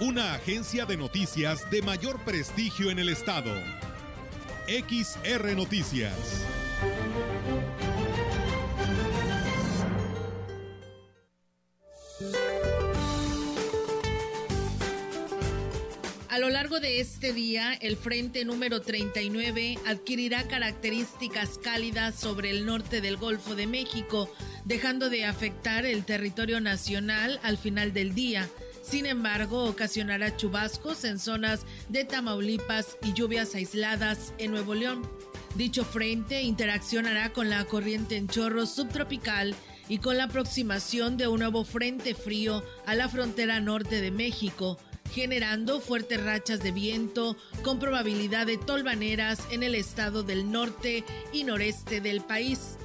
una agencia de noticias de mayor prestigio en el estado. XR Noticias. A lo largo de este día, el frente número 39 adquirirá características cálidas sobre el norte del Golfo de México, dejando de afectar el territorio nacional al final del día. Sin embargo, ocasionará chubascos en zonas de Tamaulipas y lluvias aisladas en Nuevo León. Dicho frente interaccionará con la corriente en chorro subtropical y con la aproximación de un nuevo frente frío a la frontera norte de México, generando fuertes rachas de viento con probabilidad de tolvaneras en el estado del norte y noreste del país.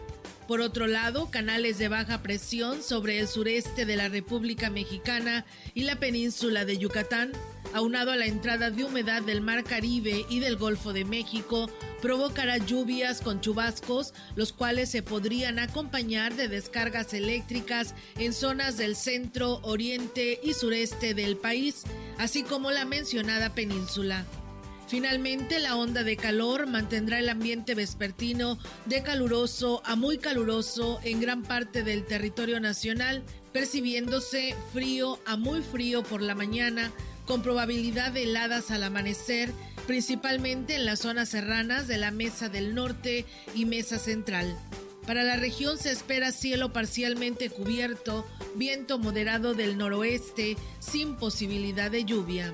Por otro lado, canales de baja presión sobre el sureste de la República Mexicana y la península de Yucatán, aunado a la entrada de humedad del Mar Caribe y del Golfo de México, provocará lluvias con chubascos, los cuales se podrían acompañar de descargas eléctricas en zonas del centro, oriente y sureste del país, así como la mencionada península. Finalmente, la onda de calor mantendrá el ambiente vespertino de caluroso a muy caluroso en gran parte del territorio nacional, percibiéndose frío a muy frío por la mañana, con probabilidad de heladas al amanecer, principalmente en las zonas serranas de la Mesa del Norte y Mesa Central. Para la región se espera cielo parcialmente cubierto, viento moderado del noroeste, sin posibilidad de lluvia.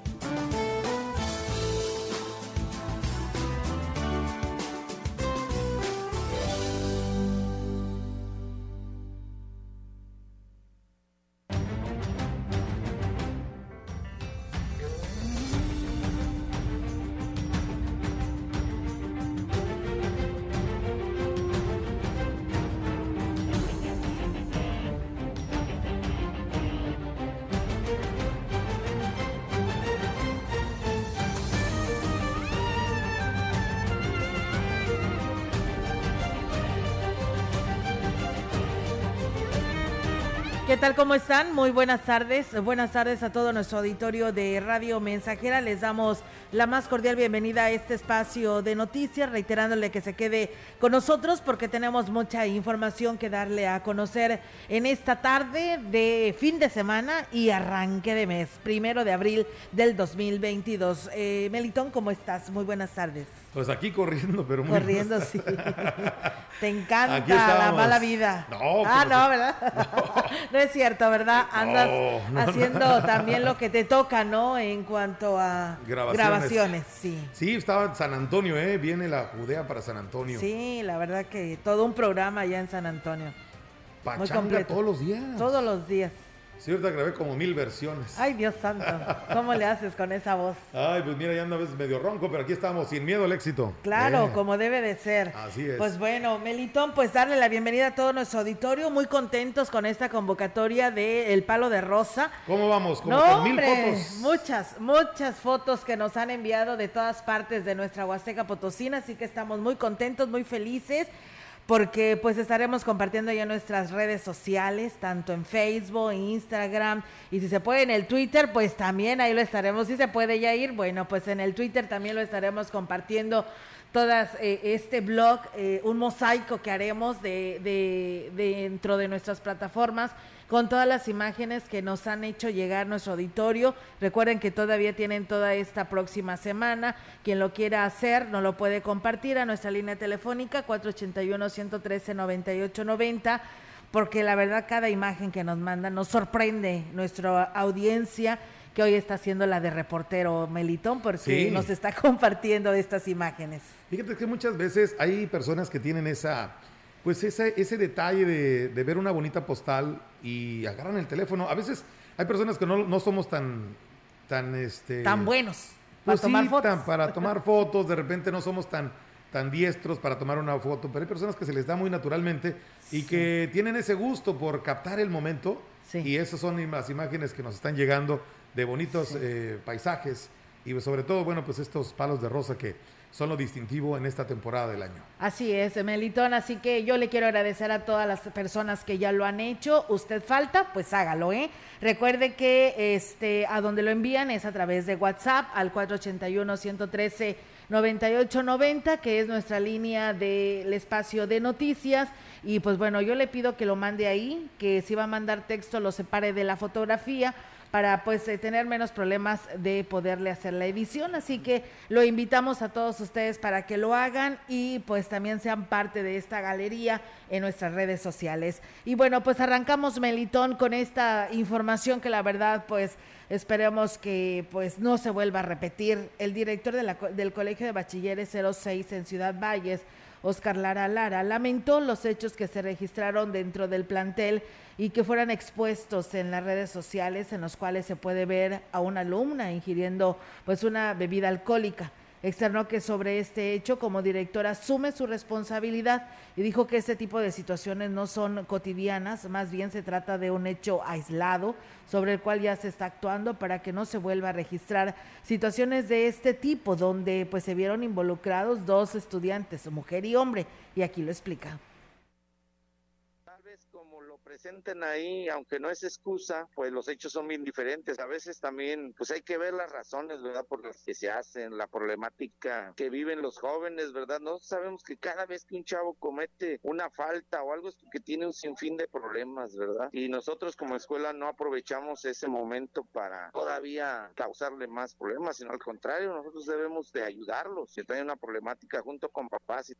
¿Cómo están? Muy buenas tardes. Buenas tardes a todo nuestro auditorio de Radio Mensajera. Les damos la más cordial bienvenida a este espacio de noticias, reiterándole que se quede con nosotros porque tenemos mucha información que darle a conocer en esta tarde de fin de semana y arranque de mes, primero de abril del 2022. Eh, Melitón, ¿cómo estás? Muy buenas tardes. Pues aquí corriendo, pero muy Corriendo, sí. Te encanta la mala vida. No, ah, no, ¿verdad? No. es cierto, ¿verdad? Andas No, haciendo también lo que te toca, ¿no? En cuanto a Grabaciones. grabaciones, sí. Sí, estaba en San Antonio, ¿eh? Viene la Judea para San Antonio. Sí, la verdad que todo un programa allá en San Antonio. muy completo. todos los días. Todos los días. Sí, ahorita grabé como mil versiones. Ay, Dios santo. ¿Cómo le haces con esa voz? Ay, pues mira, ya anda a veces medio ronco, pero aquí estamos, sin miedo al éxito. Claro, Eh, como debe de ser. Así es. Pues bueno, Melitón, pues darle la bienvenida a todo nuestro auditorio, muy contentos con esta convocatoria de El Palo de Rosa. ¿Cómo vamos? Como No, con mil hombre, fotos. muchas, muchas fotos que nos han enviado de todas partes de nuestra Huasteca Potosina, así que estamos muy contentos, muy felices. Porque pues estaremos compartiendo ya nuestras redes sociales, tanto en Facebook, Instagram y si se puede en el Twitter, pues también ahí lo estaremos. Si se puede ya ir, bueno, pues en el Twitter también lo estaremos compartiendo todas eh, este blog, eh, un mosaico que haremos de, de- de- dentro de nuestras plataformas con todas las imágenes que nos han hecho llegar nuestro auditorio. Recuerden que todavía tienen toda esta próxima semana. Quien lo quiera hacer, nos lo puede compartir a nuestra línea telefónica 481-113-9890, porque la verdad cada imagen que nos mandan nos sorprende nuestra audiencia que hoy está haciendo la de reportero Melitón, porque Sí. nos está compartiendo estas imágenes. Fíjate que muchas veces hay personas que tienen esa pues ese, ese detalle de, ver una bonita postal y agarran el teléfono. A veces hay personas que no, somos tan, tan, este, tan buenos para pues tomar fotos. para tomar fotos, de repente no somos tan, tan diestros para tomar una foto, pero hay personas que se les da muy naturalmente y que tienen ese gusto por captar el momento. Y esas son las imágenes que nos están llegando de bonitos eh, paisajes y sobre todo, bueno, pues estos palos de rosa que son lo distintivo en esta temporada del año. Así es, Melitón, así que yo le quiero agradecer a todas las personas que ya lo han hecho. Usted falta, pues hágalo, ¿eh? Recuerde que este a donde lo envían es a través de WhatsApp al 481 113 9890, que es nuestra línea del espacio de noticias. Y pues bueno, yo le pido que lo mande ahí, que si va a mandar texto lo separe de la fotografía para pues eh, tener menos problemas de poderle hacer la edición. Así que lo invitamos a todos ustedes para que lo hagan y pues también sean parte de esta galería en nuestras redes sociales. Y bueno, pues arrancamos Melitón con esta información que la verdad pues esperemos que pues no se vuelva a repetir. El director del Colegio de Bachilleres 06 en Ciudad Valles Oscar Lara Lara, lamentó los hechos que se registraron dentro del plantel y que fueran expuestos en las redes sociales en los cuales se puede ver a una alumna ingiriendo pues una bebida alcohólica. Externó que sobre este hecho, como directora, asume su responsabilidad y dijo que este tipo de situaciones no son cotidianas, más bien se trata de un hecho aislado sobre el cual ya se está actuando para que no se vuelva a registrar situaciones de este tipo, donde pues se vieron involucrados dos estudiantes, mujer y hombre, y aquí lo explica presenten ahí, aunque no es excusa, pues los hechos son bien diferentes. A veces también, pues hay que ver las razones, ¿verdad? Por las que se hacen, la problemática que viven los jóvenes, ¿verdad? No sabemos que cada vez que un chavo comete una falta o algo es que tiene un sinfín de problemas, ¿verdad? Y nosotros como escuela no aprovechamos ese momento para todavía causarle más problemas, sino al contrario, nosotros debemos de ayudarlos. Si tienen una problemática junto con papás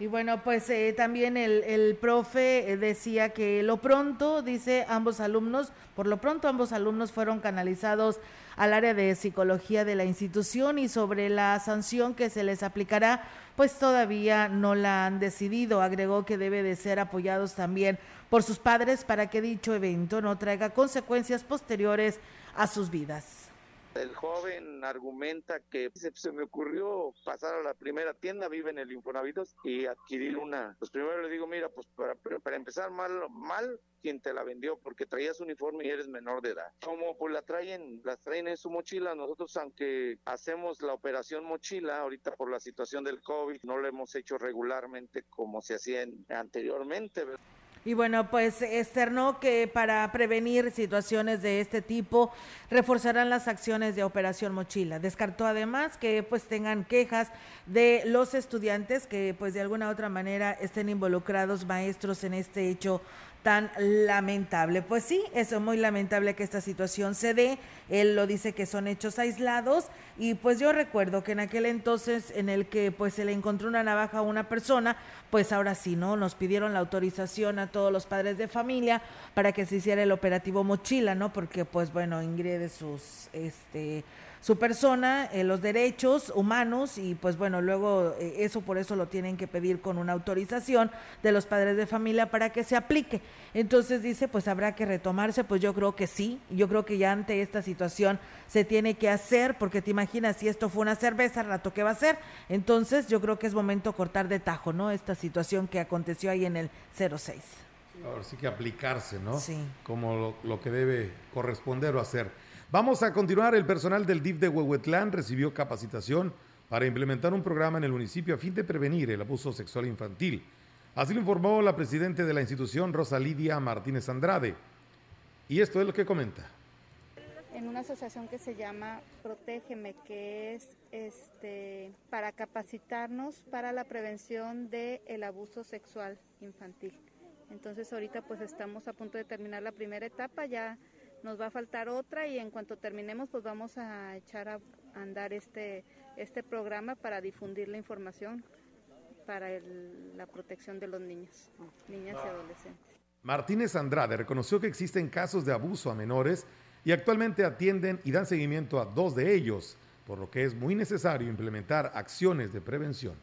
y bueno, pues eh, también el, el profe eh, decía que lo pronto, dice ambos alumnos, por lo pronto ambos alumnos fueron canalizados al área de psicología de la institución y sobre la sanción que se les aplicará, pues todavía no la han decidido. Agregó que debe de ser apoyados también por sus padres para que dicho evento no traiga consecuencias posteriores a sus vidas. El joven argumenta que se, me ocurrió pasar a la primera tienda, vive en el Infonavitos, y adquirir una. Pues primero le digo, mira, pues para, para empezar mal, mal quien te la vendió, porque traías uniforme y eres menor de edad. Como pues la traen, las traen en su mochila, nosotros aunque hacemos la operación mochila, ahorita por la situación del COVID, no lo hemos hecho regularmente como se hacía anteriormente. Y bueno, pues externó que para prevenir situaciones de este tipo reforzarán las acciones de Operación Mochila. Descartó además que pues tengan quejas de los estudiantes que pues de alguna u otra manera estén involucrados maestros en este hecho tan lamentable. Pues sí, es muy lamentable que esta situación se dé. Él lo dice que son hechos aislados y pues yo recuerdo que en aquel entonces en el que pues se le encontró una navaja a una persona, pues ahora sí, ¿no? Nos pidieron la autorización a todos los padres de familia para que se hiciera el operativo mochila, ¿no? Porque pues bueno, ingrede sus este su persona, eh, los derechos humanos y pues bueno, luego eh, eso por eso lo tienen que pedir con una autorización de los padres de familia para que se aplique. Entonces dice, pues habrá que retomarse, pues yo creo que sí, yo creo que ya ante esta situación se tiene que hacer, porque te imaginas si esto fue una cerveza, rato qué va a ser. Entonces yo creo que es momento cortar de tajo, ¿no? Esta situación que aconteció ahí en el 06. Ahora sí que aplicarse, ¿no? Sí. Como lo, lo que debe corresponder o hacer. Vamos a continuar. El personal del DIF de Huehuetlán recibió capacitación para implementar un programa en el municipio a fin de prevenir el abuso sexual infantil. Así lo informó la presidenta de la institución, Rosa Lidia Martínez Andrade. Y esto es lo que comenta. En una asociación que se llama Protégeme, que es este, para capacitarnos para la prevención del abuso sexual infantil. Entonces ahorita pues estamos a punto de terminar la primera etapa, ya nos va a faltar otra y en cuanto terminemos pues vamos a echar a andar este, este programa para difundir la información para la protección de los niños, niñas y adolescentes. Martínez Andrade reconoció que existen casos de abuso a menores y actualmente atienden y dan seguimiento a dos de ellos, por lo que es muy necesario implementar acciones de prevención.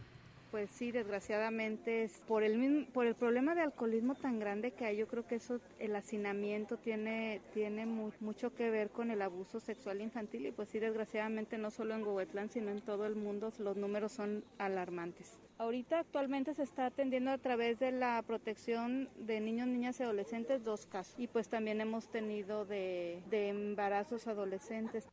Pues sí, desgraciadamente es por el por el problema de alcoholismo tan grande que hay, yo creo que eso el hacinamiento tiene tiene mucho que ver con el abuso sexual infantil y pues sí, desgraciadamente no solo en Huehuetlán, sino en todo el mundo los números son alarmantes. Ahorita actualmente se está atendiendo a través de la protección de niños, niñas y adolescentes dos casos y pues también hemos tenido de, de embarazos adolescentes.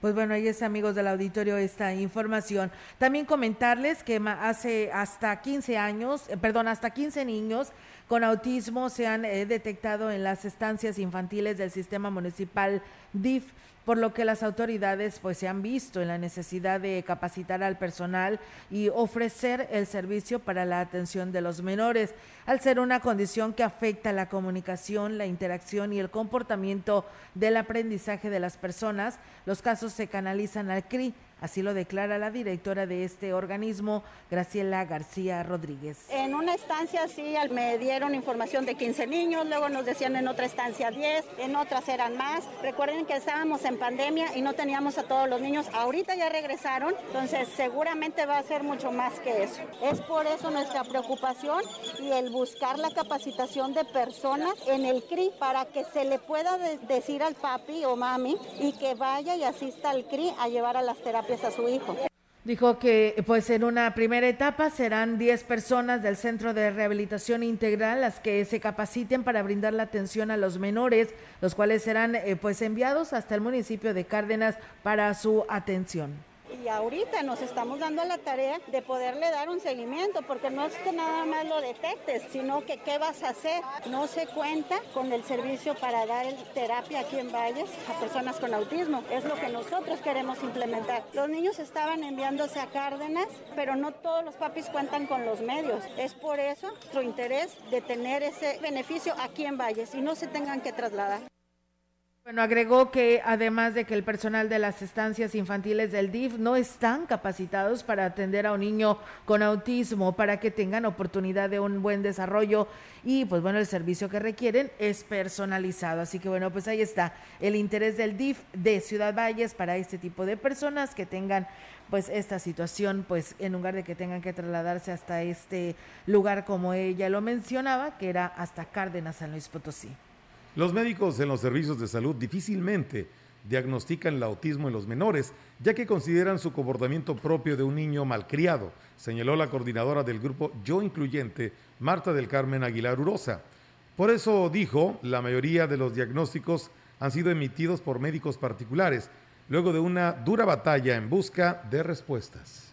Pues bueno, ahí es amigos del auditorio esta información. También comentarles que hace hasta 15 años, eh, perdón, hasta 15 niños con autismo se han eh, detectado en las estancias infantiles del sistema municipal DIF por lo que las autoridades pues se han visto en la necesidad de capacitar al personal y ofrecer el servicio para la atención de los menores, al ser una condición que afecta la comunicación, la interacción y el comportamiento del aprendizaje de las personas. Los casos se canalizan al CRI Así lo declara la directora de este organismo, Graciela García Rodríguez. En una estancia sí me dieron información de 15 niños, luego nos decían en otra estancia 10, en otras eran más. Recuerden que estábamos en pandemia y no teníamos a todos los niños. Ahorita ya regresaron, entonces seguramente va a ser mucho más que eso. Es por eso nuestra preocupación y el buscar la capacitación de personas en el CRI para que se le pueda decir al papi o mami y que vaya y asista al CRI a llevar a las terapias a su hijo. Dijo que pues en una primera etapa serán 10 personas del Centro de Rehabilitación Integral las que se capaciten para brindar la atención a los menores, los cuales serán eh, pues enviados hasta el municipio de Cárdenas para su atención y ahorita nos estamos dando la tarea de poderle dar un seguimiento, porque no es que nada más lo detectes, sino que qué vas a hacer. No se cuenta con el servicio para dar terapia aquí en Valles a personas con autismo. Es lo que nosotros queremos implementar. Los niños estaban enviándose a Cárdenas, pero no todos los papis cuentan con los medios. Es por eso nuestro interés de tener ese beneficio aquí en Valles y no se tengan que trasladar. Bueno, agregó que además de que el personal de las estancias infantiles del DIF no están capacitados para atender a un niño con autismo para que tengan oportunidad de un buen desarrollo y pues bueno, el servicio que requieren es personalizado. Así que bueno, pues ahí está el interés del DIF de Ciudad Valles para este tipo de personas que tengan pues esta situación, pues en lugar de que tengan que trasladarse hasta este lugar como ella lo mencionaba, que era hasta Cárdenas, San Luis Potosí. Los médicos en los servicios de salud difícilmente diagnostican el autismo en los menores, ya que consideran su comportamiento propio de un niño malcriado, señaló la coordinadora del grupo Yo Incluyente, Marta del Carmen Aguilar Urosa. Por eso dijo, la mayoría de los diagnósticos han sido emitidos por médicos particulares, luego de una dura batalla en busca de respuestas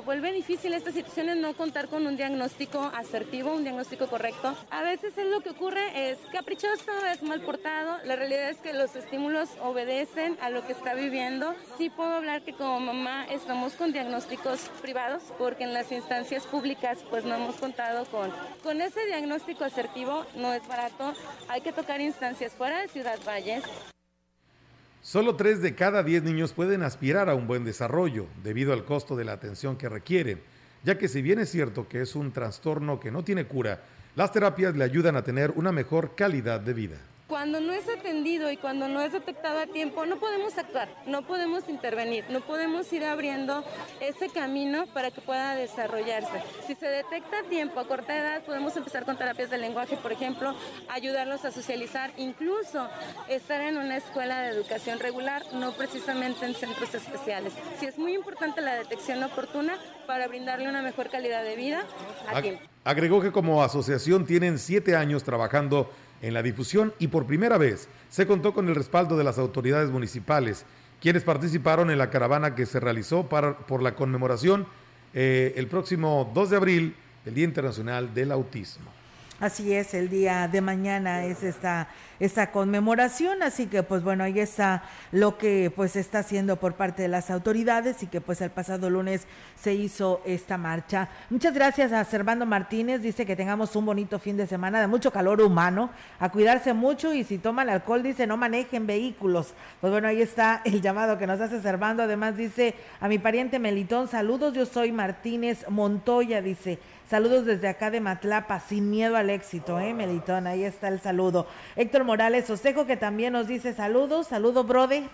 vuelve difícil esta situación es no contar con un diagnóstico asertivo, un diagnóstico correcto. A veces es lo que ocurre, es caprichoso, es mal portado. La realidad es que los estímulos obedecen a lo que está viviendo. Sí puedo hablar que como mamá estamos con diagnósticos privados, porque en las instancias públicas pues no hemos contado con, con ese diagnóstico asertivo, no es barato. Hay que tocar instancias fuera de Ciudad Valles. Solo tres de cada diez niños pueden aspirar a un buen desarrollo debido al costo de la atención que requieren, ya que si bien es cierto que es un trastorno que no tiene cura, las terapias le ayudan a tener una mejor calidad de vida. Cuando no es atendido y cuando no es detectado a tiempo, no podemos actuar, no podemos intervenir, no podemos ir abriendo ese camino para que pueda desarrollarse. Si se detecta a tiempo, a corta edad, podemos empezar con terapias de lenguaje, por ejemplo, ayudarlos a socializar, incluso estar en una escuela de educación regular, no precisamente en centros especiales. Sí es muy importante la detección oportuna para brindarle una mejor calidad de vida a tiempo. Agregó que como asociación tienen siete años trabajando en la difusión y por primera vez se contó con el respaldo de las autoridades municipales, quienes participaron en la caravana que se realizó para, por la conmemoración eh, el próximo 2 de abril del Día Internacional del Autismo. Así es, el día de mañana es esta, esta conmemoración, así que pues bueno, ahí está lo que pues está haciendo por parte de las autoridades y que pues el pasado lunes se hizo esta marcha. Muchas gracias a Servando Martínez, dice que tengamos un bonito fin de semana de mucho calor humano, a cuidarse mucho y si toman alcohol dice no manejen vehículos. Pues bueno, ahí está el llamado que nos hace Servando, además dice a mi pariente Melitón, saludos, yo soy Martínez Montoya, dice Saludos desde acá de Matlapa, sin miedo al éxito, ¿eh, Melitón? Ahí está el saludo. Héctor Morales Osejo, que también nos dice saludos, saludo, brode.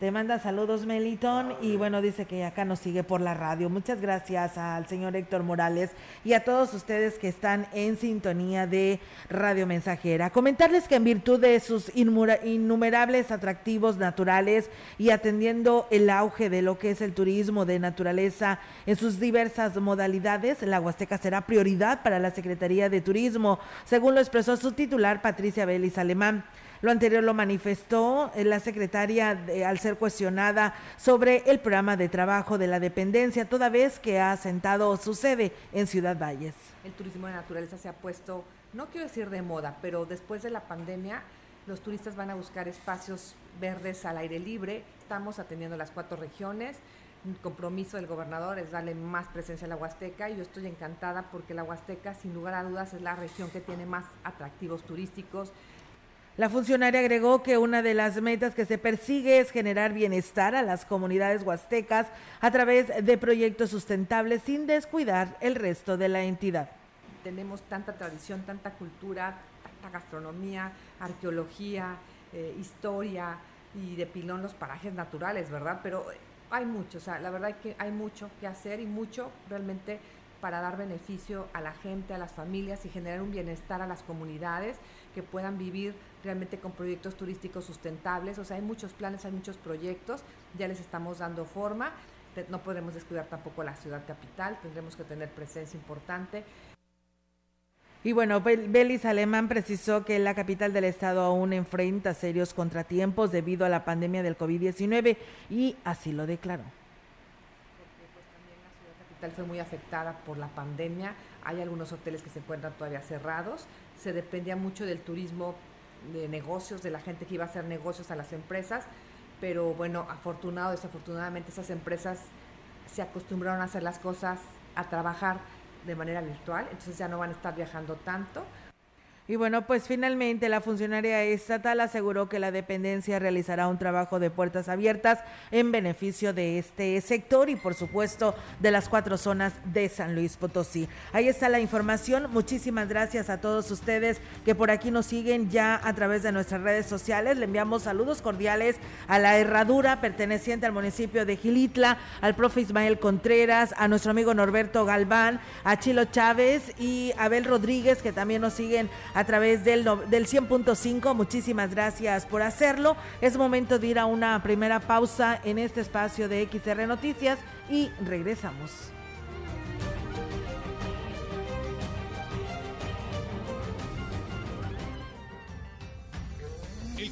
Te manda saludos, Melitón, y bueno, dice que acá nos sigue por la radio. Muchas gracias al señor Héctor Morales y a todos ustedes que están en sintonía de Radio Mensajera. Comentarles que en virtud de sus innumerables atractivos naturales y atendiendo el auge de lo que es el turismo de naturaleza en sus diversas modalidades, la Huasteca será prioridad para la Secretaría de Turismo, según lo expresó su titular, Patricia Vélez Alemán. Lo anterior lo manifestó eh, la secretaria al ser cuestionada sobre el programa de trabajo de la dependencia, toda vez que ha asentado su sede en Ciudad Valles. El turismo de naturaleza se ha puesto, no quiero decir de moda, pero después de la pandemia los turistas van a buscar espacios verdes al aire libre. Estamos atendiendo las cuatro regiones. Un compromiso del gobernador es darle más presencia a la Huasteca y yo estoy encantada porque la Huasteca, sin lugar a dudas, es la región que tiene más atractivos turísticos la funcionaria agregó que una de las metas que se persigue es generar bienestar a las comunidades huastecas a través de proyectos sustentables sin descuidar el resto de la entidad. Tenemos tanta tradición, tanta cultura, tanta gastronomía, arqueología, eh, historia y de pilón los parajes naturales, ¿verdad? Pero hay mucho, o sea, la verdad es que hay mucho que hacer y mucho realmente para dar beneficio a la gente, a las familias y generar un bienestar a las comunidades que puedan vivir realmente con proyectos turísticos sustentables. O sea, hay muchos planes, hay muchos proyectos, ya les estamos dando forma. No podemos descuidar tampoco la ciudad capital, tendremos que tener presencia importante. Y bueno, Belis Alemán precisó que la capital del estado aún enfrenta serios contratiempos debido a la pandemia del COVID-19 y así lo declaró. Porque pues también la ciudad capital fue muy afectada por la pandemia, hay algunos hoteles que se encuentran todavía cerrados, se dependía mucho del turismo de negocios, de la gente que iba a hacer negocios a las empresas, pero bueno, afortunado, desafortunadamente esas empresas se acostumbraron a hacer las cosas, a trabajar de manera virtual, entonces ya no van a estar viajando tanto, y bueno, pues finalmente la funcionaria estatal aseguró que la dependencia realizará un trabajo de puertas abiertas en beneficio de este sector y por supuesto de las cuatro zonas de San Luis Potosí. Ahí está la información. Muchísimas gracias a todos ustedes que por aquí nos siguen ya a través de nuestras redes sociales. Le enviamos saludos cordiales a la herradura perteneciente al municipio de Gilitla, al profe Ismael Contreras, a nuestro amigo Norberto Galván, a Chilo Chávez y Abel Rodríguez que también nos siguen través del, del 100.5. Muchísimas gracias por hacerlo. Es momento de ir a una primera pausa en este espacio de XR Noticias y regresamos.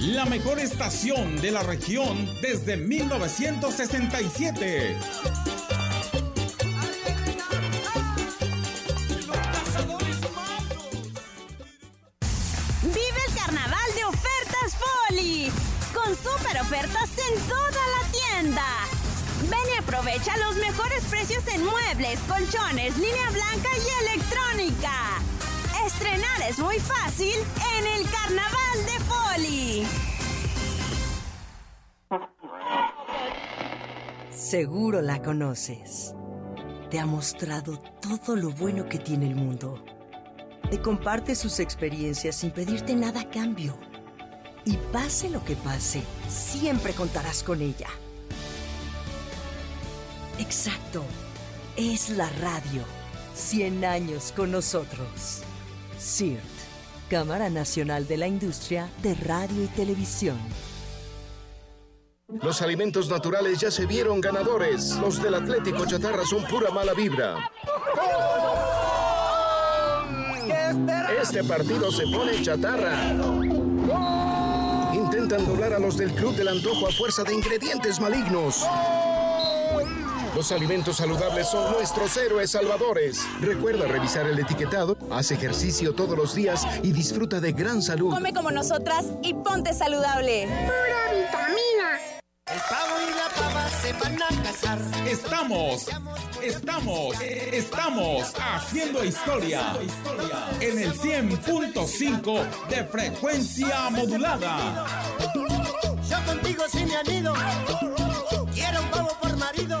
la mejor estación de la región desde 1967. Vive el carnaval de ofertas Foli, con super ofertas en toda la tienda. Ven y aprovecha los mejores precios en muebles, colchones, línea blanca y electrónica. Estrenar es muy fácil en el Carnaval de Poli. Seguro la conoces. Te ha mostrado todo lo bueno que tiene el mundo. Te comparte sus experiencias sin pedirte nada a cambio. Y pase lo que pase, siempre contarás con ella. Exacto. Es la radio. 100 años con nosotros. CIRT, Cámara Nacional de la Industria de Radio y Televisión. Los alimentos naturales ya se vieron ganadores. Los del Atlético Chatarra son pura mala vibra. Este partido se pone chatarra. Intentan doblar a los del Club del Antojo a fuerza de ingredientes malignos. Los alimentos saludables son nuestros héroes salvadores. Recuerda revisar el etiquetado, haz ejercicio todos los días y disfruta de gran salud. Come como nosotras y ponte saludable. Pura vitamina. El pavo y la pava van a casar. Estamos, estamos, estamos haciendo historia en el 100.5 de frecuencia modulada. Yo contigo sí me anido, quiero un pavo por marido.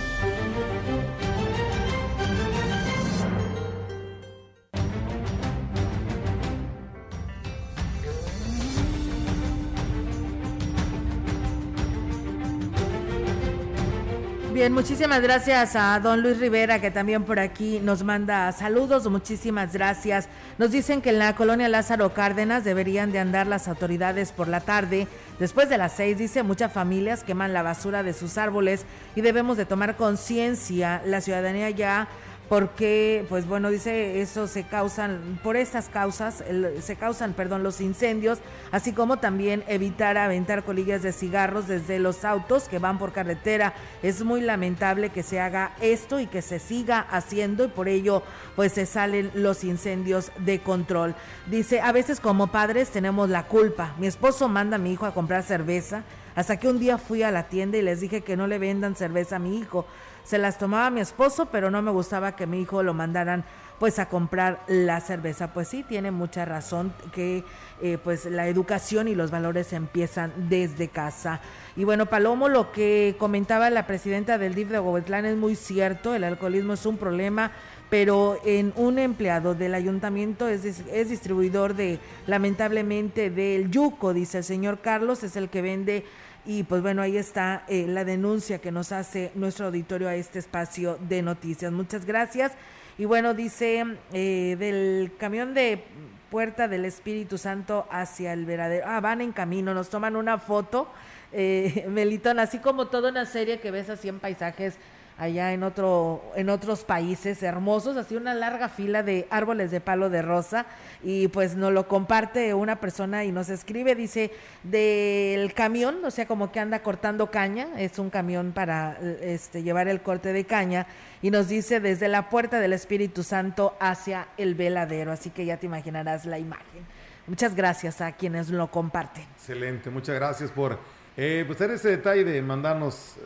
Bien, muchísimas gracias a don Luis Rivera que también por aquí nos manda saludos, muchísimas gracias. Nos dicen que en la colonia Lázaro Cárdenas deberían de andar las autoridades por la tarde. Después de las seis, dice, muchas familias queman la basura de sus árboles y debemos de tomar conciencia. La ciudadanía ya porque pues bueno dice eso se causan por estas causas se causan perdón los incendios así como también evitar aventar colillas de cigarros desde los autos que van por carretera. Es muy lamentable que se haga esto y que se siga haciendo y por ello pues se salen los incendios de control. Dice a veces como padres tenemos la culpa. Mi esposo manda a mi hijo a comprar cerveza. Hasta que un día fui a la tienda y les dije que no le vendan cerveza a mi hijo se las tomaba mi esposo, pero no me gustaba que mi hijo lo mandaran pues a comprar la cerveza. Pues sí, tiene mucha razón que eh, pues la educación y los valores empiezan desde casa. Y bueno, Palomo, lo que comentaba la presidenta del DIF de Gobetlán es muy cierto, el alcoholismo es un problema, pero en un empleado del ayuntamiento es, es distribuidor de, lamentablemente, del yuco, dice el señor Carlos, es el que vende y pues bueno, ahí está eh, la denuncia que nos hace nuestro auditorio a este espacio de noticias. Muchas gracias. Y bueno, dice eh, del camión de Puerta del Espíritu Santo hacia el veradero. Ah, van en camino, nos toman una foto, eh, Melitón, así como toda una serie que ves así en paisajes allá en otro en otros países hermosos, así una larga fila de árboles de palo de rosa y pues nos lo comparte una persona y nos escribe dice del camión, o sea, como que anda cortando caña, es un camión para este llevar el corte de caña y nos dice desde la puerta del Espíritu Santo hacia el veladero, así que ya te imaginarás la imagen. Muchas gracias a quienes lo comparten. Excelente, muchas gracias por eh, pues ese detalle de mandarnos eh,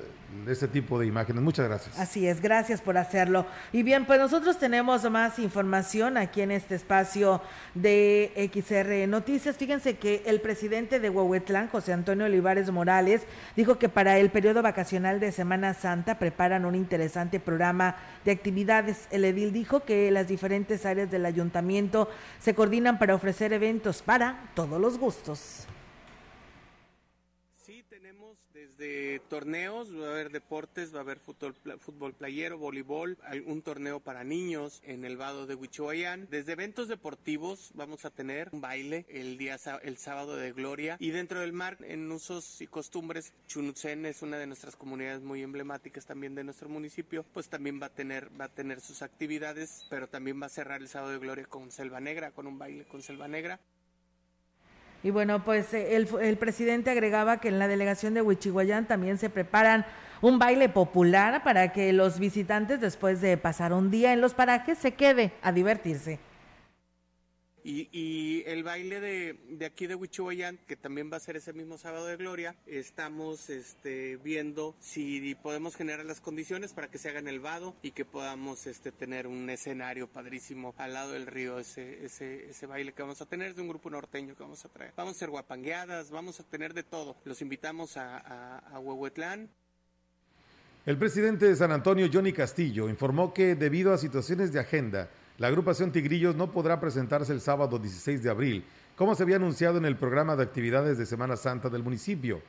ese tipo de imágenes. Muchas gracias. Así es, gracias por hacerlo. Y bien, pues nosotros tenemos más información aquí en este espacio de XR Noticias. Fíjense que el presidente de Huehuetlán, José Antonio Olivares Morales, dijo que para el periodo vacacional de Semana Santa preparan un interesante programa de actividades. El edil dijo que las diferentes áreas del ayuntamiento se coordinan para ofrecer eventos para todos los gustos de torneos, va a haber deportes, va a haber fútbol, fútbol playero, voleibol, un torneo para niños en el vado de Huichuayán. Desde eventos deportivos vamos a tener un baile el día el sábado de Gloria y dentro del mar en usos y costumbres Chunutzen es una de nuestras comunidades muy emblemáticas también de nuestro municipio, pues también va a tener va a tener sus actividades, pero también va a cerrar el sábado de Gloria con Selva Negra, con un baile con Selva Negra. Y bueno, pues eh, el, presidente agregaba que en la delegación de Huichihuayán también se preparan un baile popular para que los visitantes, después de pasar un día en los parajes, se quede a divertirse. Y, el baile de, de aquí de Huichuayán, que también va a ser ese mismo sábado de gloria, estamos este, viendo si podemos generar las condiciones para que se haga en el vado y que podamos este, tener un escenario padrísimo al lado del río, ese, ese, ese baile que vamos a tener de un grupo norteño que vamos a traer. Vamos a ser guapangueadas, vamos a tener de todo. Los invitamos a, a, a Huehuetlán. El presidente de San Antonio, Johnny Castillo, informó que debido a situaciones de agenda, la agrupación Tigrillos no podrá presentarse el sábado 16 de abril, como se había anunciado en el programa de actividades de Semana Santa del municipio.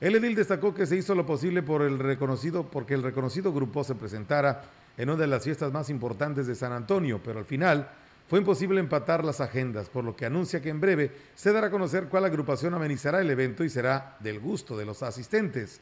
El edil destacó que se hizo lo posible por el reconocido, porque el reconocido grupo se presentara en una de las fiestas más importantes de San Antonio, pero al final fue imposible empatar las agendas, por lo que anuncia que en breve se dará a conocer cuál agrupación amenizará el evento y será del gusto de los asistentes.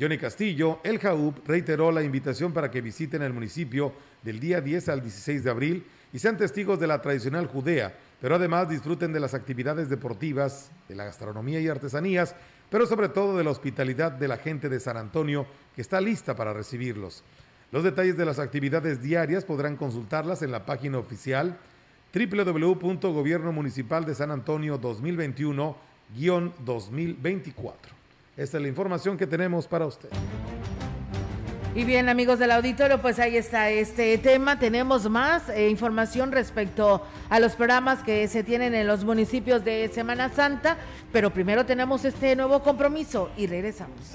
Johnny Castillo, el JAUP, reiteró la invitación para que visiten el municipio del día 10 al 16 de abril y sean testigos de la tradicional Judea, pero además disfruten de las actividades deportivas, de la gastronomía y artesanías, pero sobre todo de la hospitalidad de la gente de San Antonio que está lista para recibirlos. Los detalles de las actividades diarias podrán consultarlas en la página oficial www.gobierno municipal de San Antonio 2021-2024. Esta es la información que tenemos para usted. Y bien, amigos del auditorio, pues ahí está este tema. Tenemos más eh, información respecto a los programas que se tienen en los municipios de Semana Santa, pero primero tenemos este nuevo compromiso y regresamos.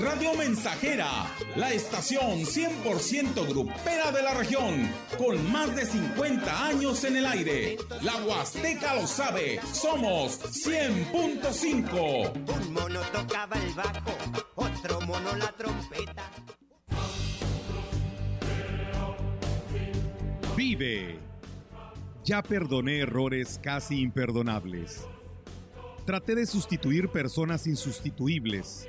Radio Mensajera, la estación 100% grupera de la región, con más de 50 años en el aire. La Huasteca lo sabe, somos 100.5. Un mono tocaba el bajo, otro mono la trompeta. Vive. Ya perdoné errores casi imperdonables. Traté de sustituir personas insustituibles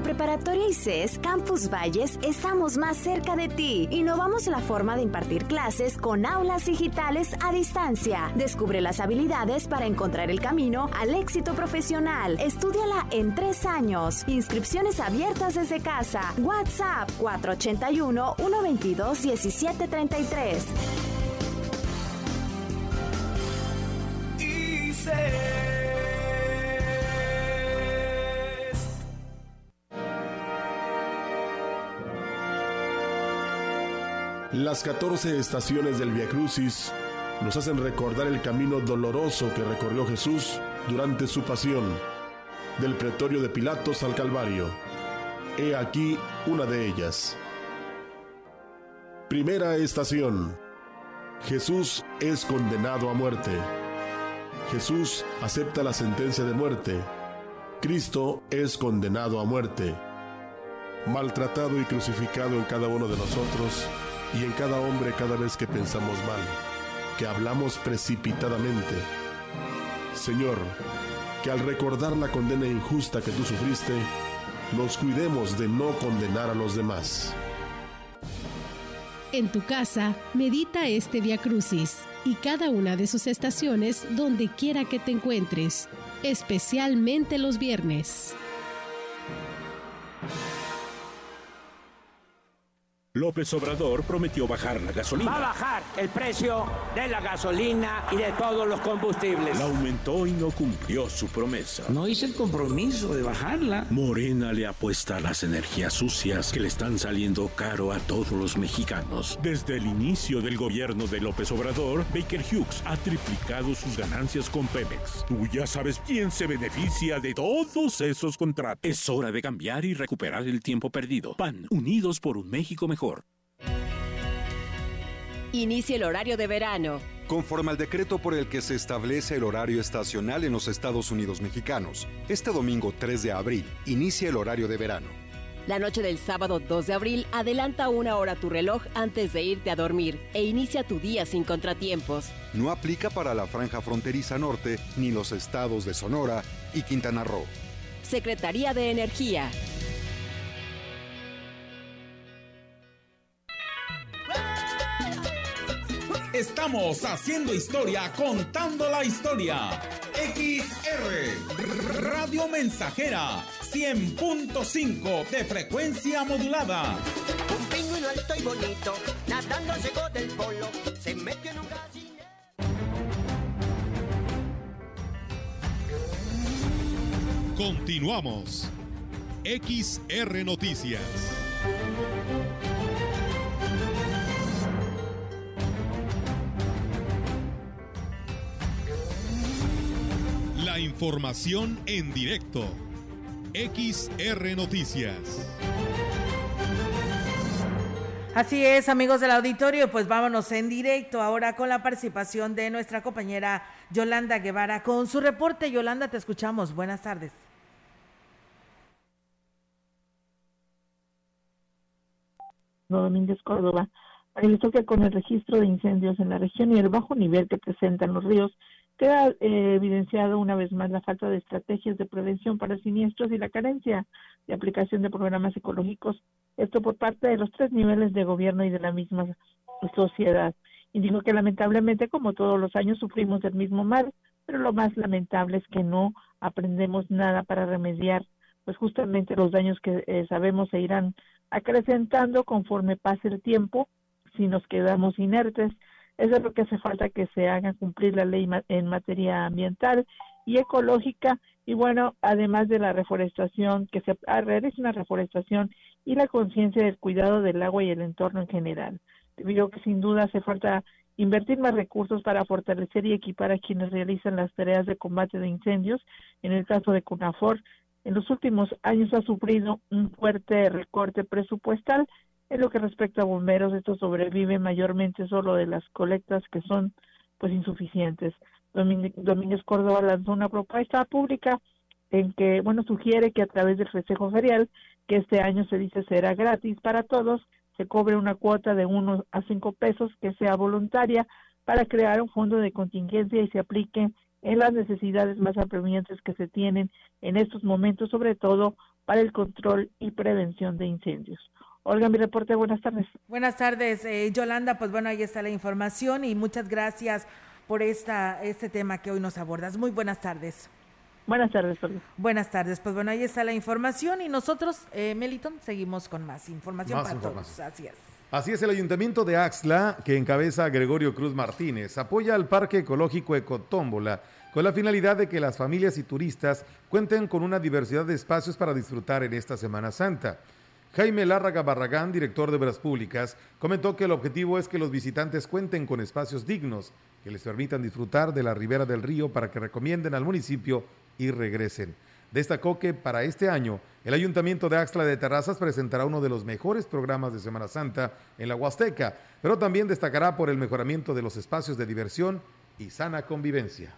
Preparatoria ICES Campus Valles estamos más cerca de ti. Innovamos la forma de impartir clases con aulas digitales a distancia. Descubre las habilidades para encontrar el camino al éxito profesional. Estudiala en tres años. Inscripciones abiertas desde casa. WhatsApp 481 122 1733. Las 14 estaciones del Via Crucis nos hacen recordar el camino doloroso que recorrió Jesús durante su pasión, del pretorio de Pilatos al Calvario. He aquí una de ellas. Primera estación. Jesús es condenado a muerte. Jesús acepta la sentencia de muerte. Cristo es condenado a muerte. Maltratado y crucificado en cada uno de nosotros, y en cada hombre cada vez que pensamos mal, que hablamos precipitadamente. Señor, que al recordar la condena injusta que tú sufriste, nos cuidemos de no condenar a los demás. En tu casa, medita este Via Crucis y cada una de sus estaciones donde quiera que te encuentres, especialmente los viernes. López Obrador prometió bajar la gasolina. Va a bajar el precio de la gasolina y de todos los combustibles. La aumentó y no cumplió su promesa. No hice el compromiso de bajarla. Morena le apuesta a las energías sucias que le están saliendo caro a todos los mexicanos. Desde el inicio del gobierno de López Obrador, Baker Hughes ha triplicado sus ganancias con Pemex. Tú ya sabes quién se beneficia de todos esos contratos. Es hora de cambiar y recuperar el tiempo perdido. PAN, unidos por un México mejor. Inicia el horario de verano. Conforme al decreto por el que se establece el horario estacional en los Estados Unidos mexicanos, este domingo 3 de abril inicia el horario de verano. La noche del sábado 2 de abril adelanta una hora tu reloj antes de irte a dormir e inicia tu día sin contratiempos. No aplica para la franja fronteriza norte ni los estados de Sonora y Quintana Roo. Secretaría de Energía. Estamos haciendo historia, contando la historia. XR Radio Mensajera 100.5 de frecuencia modulada. Un pingüino alto y bonito, nadando llegó del polo, se metió en un gallinero. Continuamos. XR Noticias. La información en directo. XR Noticias. Así es, amigos del auditorio, pues vámonos en directo ahora con la participación de nuestra compañera Yolanda Guevara con su reporte. Yolanda, te escuchamos. Buenas tardes. Domínguez Córdoba realizó que con el registro de incendios en la región y el bajo nivel que presentan los ríos, queda eh, evidenciado una vez más la falta de estrategias de prevención para siniestros y la carencia de aplicación de programas ecológicos, esto por parte de los tres niveles de gobierno y de la misma sociedad. Dijo que lamentablemente, como todos los años, sufrimos del mismo mal, pero lo más lamentable es que no aprendemos nada para remediar, pues justamente los daños que eh, sabemos se irán acrecentando conforme pase el tiempo si nos quedamos inertes eso es lo que hace falta que se haga cumplir la ley en materia ambiental y ecológica y bueno, además de la reforestación, que se realice una reforestación y la conciencia del cuidado del agua y el entorno en general. Digo que sin duda hace falta invertir más recursos para fortalecer y equipar a quienes realizan las tareas de combate de incendios. En el caso de CUNAFOR, en los últimos años ha sufrido un fuerte recorte presupuestal en lo que respecta a bomberos, esto sobrevive mayormente solo de las colectas que son pues insuficientes. Domínguez Córdoba lanzó una propuesta pública en que, bueno, sugiere que a través del festejo ferial, que este año se dice será gratis para todos, se cobre una cuota de uno a cinco pesos que sea voluntaria para crear un fondo de contingencia y se aplique en las necesidades más apremiantes que se tienen en estos momentos, sobre todo para el control y prevención de incendios. Olga, mi reporte, buenas tardes. Buenas tardes, eh, Yolanda, pues bueno, ahí está la información y muchas gracias por esta, este tema que hoy nos abordas. Muy buenas tardes. Buenas tardes, Olga. Buenas tardes, pues bueno, ahí está la información y nosotros, eh, Meliton, seguimos con más información Más para información. todos. Así es. Así es, el Ayuntamiento de Axla, que encabeza Gregorio Cruz Martínez, apoya al Parque Ecológico Ecotómbola con la finalidad de que las familias y turistas cuenten con una diversidad de espacios para disfrutar en esta Semana Santa. Jaime Lárraga Barragán, director de Obras Públicas, comentó que el objetivo es que los visitantes cuenten con espacios dignos que les permitan disfrutar de la ribera del río para que recomienden al municipio y regresen. Destacó que para este año el Ayuntamiento de Axtla de Terrazas presentará uno de los mejores programas de Semana Santa en la Huasteca, pero también destacará por el mejoramiento de los espacios de diversión y sana convivencia.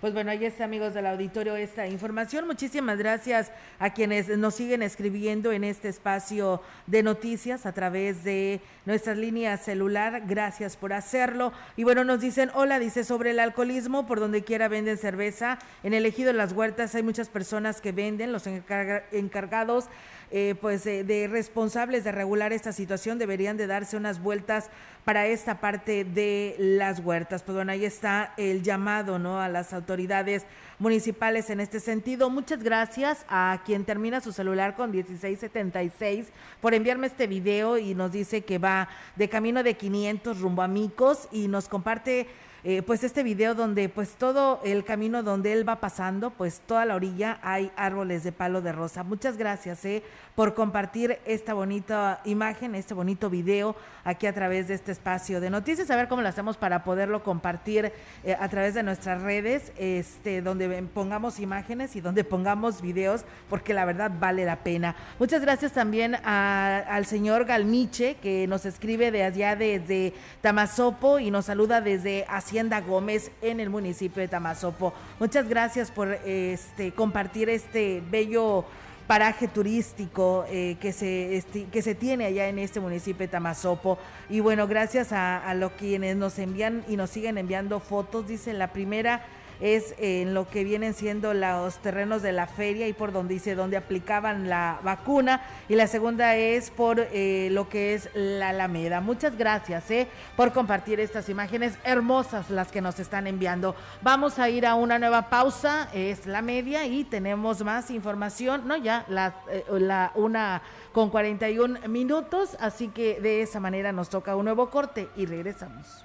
Pues bueno, ahí está, amigos del auditorio, esta información. Muchísimas gracias a quienes nos siguen escribiendo en este espacio de noticias a través de nuestras líneas celular. Gracias por hacerlo. Y bueno, nos dicen, hola, dice sobre el alcoholismo, por donde quiera venden cerveza. En el ejido de las huertas hay muchas personas que venden, los encarga- encargados eh, pues eh, de responsables de regular esta situación deberían de darse unas vueltas para esta parte de las huertas. Pues bueno, ahí está el llamado, ¿no? A las autoridades municipales en este sentido. Muchas gracias a quien termina su celular con 1676 por enviarme este video y nos dice que va de camino de 500 rumbo a Micos y nos comparte eh, pues este video donde pues todo el camino donde él va pasando, pues toda la orilla hay árboles de palo de rosa. Muchas gracias eh, por compartir esta bonita imagen, este bonito video aquí a través de este espacio de noticias. A ver cómo lo hacemos para poderlo compartir eh, a través de nuestras redes, este, donde pongamos imágenes y donde pongamos videos, porque la verdad vale la pena. Muchas gracias también al señor Galmiche, que nos escribe de allá desde Tamazopo y nos saluda desde Hacienda Gómez en el municipio de Tamazopo. Muchas gracias por este compartir este bello paraje turístico eh, que, se, que se tiene allá en este municipio de Tamazopo. Y bueno, gracias a, a los quienes nos envían y nos siguen enviando fotos. Dice la primera es en lo que vienen siendo los terrenos de la feria y por donde dice donde aplicaban la vacuna y la segunda es por eh, lo que es la Alameda. Muchas gracias eh, por compartir estas imágenes hermosas las que nos están enviando. Vamos a ir a una nueva pausa, es la media y tenemos más información, no ya la, eh, la una con 41 minutos, así que de esa manera nos toca un nuevo corte y regresamos.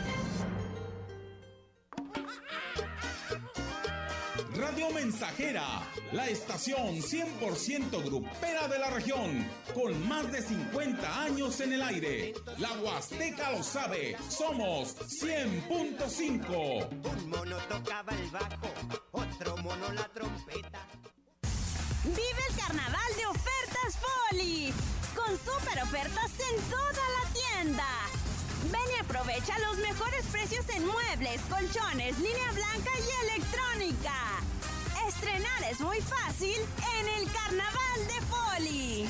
Radio Mensajera, la estación 100% grupera de la región, con más de 50 años en el aire. La Huasteca lo sabe, somos 100.5. Un mono tocaba el bajo, otro mono la trompeta. Vive el carnaval de ofertas Foli, con super ofertas en toda la tienda. Aprovecha los mejores precios en muebles, colchones, línea blanca y electrónica. Estrenar es muy fácil en el Carnaval de Poli.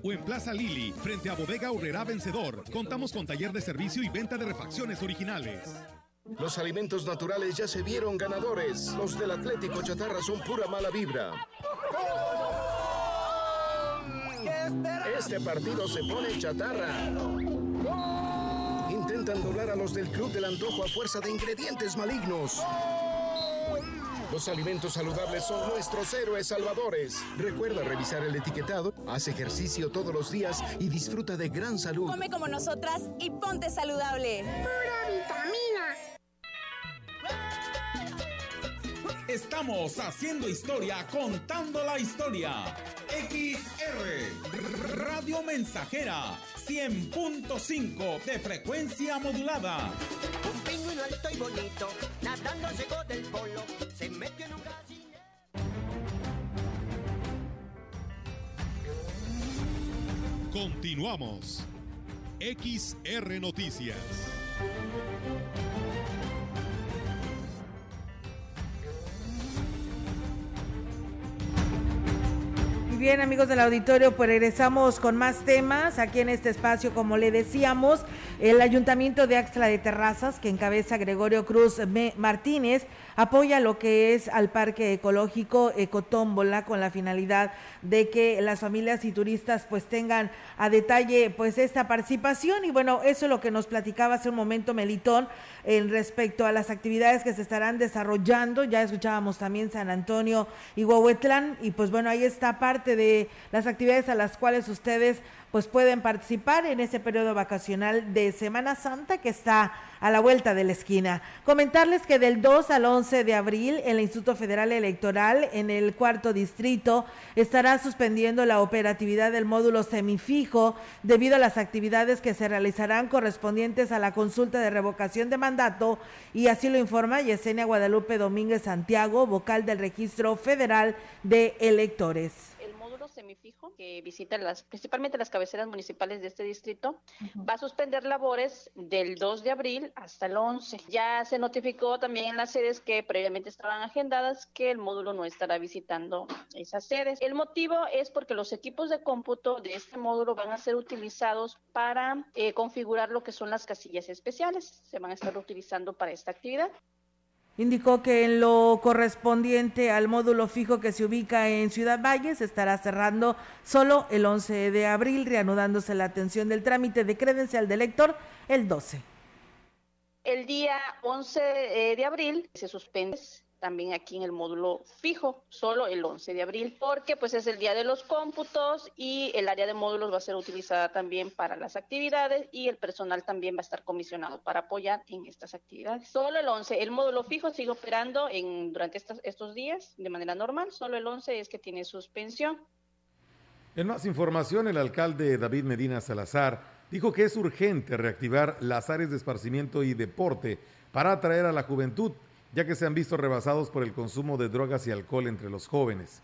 o en Plaza Lili, frente a Bodega Urrera Vencedor. Contamos con taller de servicio y venta de refacciones originales. Los alimentos naturales ya se vieron ganadores. Los del Atlético Chatarra son pura mala vibra. Este partido se pone chatarra. Intentan doblar a los del Club del Antojo a fuerza de ingredientes malignos. Los alimentos saludables son nuestros héroes salvadores. Recuerda revisar el etiquetado, haz ejercicio todos los días y disfruta de gran salud. Come como nosotras y ponte saludable. Pura vitamina. Estamos haciendo historia, contando la historia. XR Radio Mensajera 100.5 de frecuencia modulada. Un pingüino alto y bonito, nadando llegó del polo, Continuamos. XR Noticias. bien, amigos del auditorio, pues regresamos con más temas aquí en este espacio, como le decíamos. El Ayuntamiento de Axtla de Terrazas, que encabeza Gregorio Cruz Martínez, apoya lo que es al Parque Ecológico Ecotómbola con la finalidad de que las familias y turistas pues tengan a detalle pues esta participación. Y bueno, eso es lo que nos platicaba hace un momento Melitón en respecto a las actividades que se estarán desarrollando. Ya escuchábamos también San Antonio y Huehuetlán y pues bueno, ahí está parte de las actividades a las cuales ustedes pues pueden participar en ese periodo vacacional de Semana Santa que está a la vuelta de la esquina. Comentarles que del 2 al 11 de abril el Instituto Federal Electoral en el cuarto distrito estará suspendiendo la operatividad del módulo semifijo debido a las actividades que se realizarán correspondientes a la consulta de revocación de mandato y así lo informa Yesenia Guadalupe Domínguez Santiago, vocal del Registro Federal de Electores semifijo que visita las, principalmente las cabeceras municipales de este distrito, va a suspender labores del 2 de abril hasta el 11. Ya se notificó también en las sedes que previamente estaban agendadas que el módulo no estará visitando esas sedes. El motivo es porque los equipos de cómputo de este módulo van a ser utilizados para eh, configurar lo que son las casillas especiales. Se van a estar utilizando para esta actividad. Indicó que en lo correspondiente al módulo fijo que se ubica en Ciudad Valles estará cerrando solo el 11 de abril, reanudándose la atención del trámite de credencial de lector el 12. El día 11 eh, de abril se suspende también aquí en el módulo fijo, solo el 11 de abril, porque pues es el día de los cómputos y el área de módulos va a ser utilizada también para las actividades y el personal también va a estar comisionado para apoyar en estas actividades. Solo el 11, el módulo fijo sigue operando en, durante estos, estos días de manera normal, solo el 11 es que tiene suspensión. En más información, el alcalde David Medina Salazar dijo que es urgente reactivar las áreas de esparcimiento y deporte para atraer a la juventud ya que se han visto rebasados por el consumo de drogas y alcohol entre los jóvenes.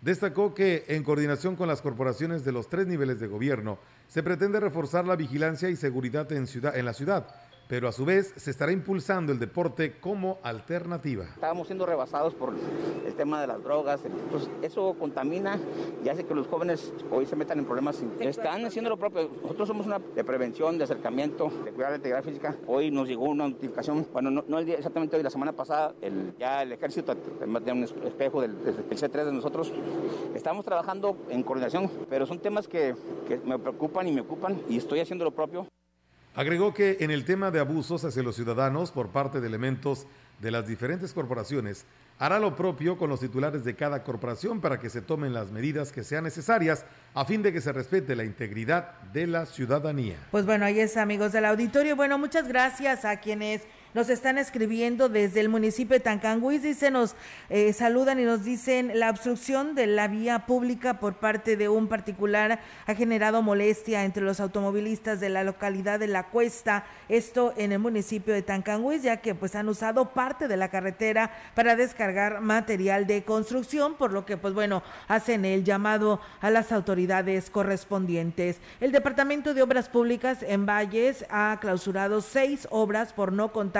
Destacó que, en coordinación con las corporaciones de los tres niveles de gobierno, se pretende reforzar la vigilancia y seguridad en, ciudad, en la ciudad, pero a su vez se estará impulsando el deporte como alternativa. Estábamos siendo rebasados por el tema de las drogas, entonces eso contamina y hace que los jóvenes hoy se metan en problemas. Están haciendo lo propio. Nosotros somos una de prevención, de acercamiento, de cuidar la integridad física. Hoy nos llegó una notificación, bueno, no, el día, exactamente hoy, la semana pasada, el, ya el ejército de un espejo del, del, C3 de nosotros. Estamos trabajando en coordinación, pero son temas que, que me preocupan y me ocupan y estoy haciendo lo propio. Agregó que en el tema de abusos hacia los ciudadanos por parte de elementos de las diferentes corporaciones, hará lo propio con los titulares de cada corporación para que se tomen las medidas que sean necesarias a fin de que se respete la integridad de la ciudadanía. Pues bueno, ahí es amigos del auditorio. Bueno, muchas gracias a quienes nos están escribiendo desde el municipio de Tancanguis, dice, nos eh, saludan y nos dicen, la obstrucción de la vía pública por parte de un particular ha generado molestia entre los automovilistas de la localidad de La Cuesta, esto en el municipio de Tancanguis, ya que pues han usado parte de la carretera para descargar material de construcción, por lo que pues bueno, hacen el llamado a las autoridades correspondientes. El Departamento de Obras Públicas en Valles ha clausurado seis obras por no contar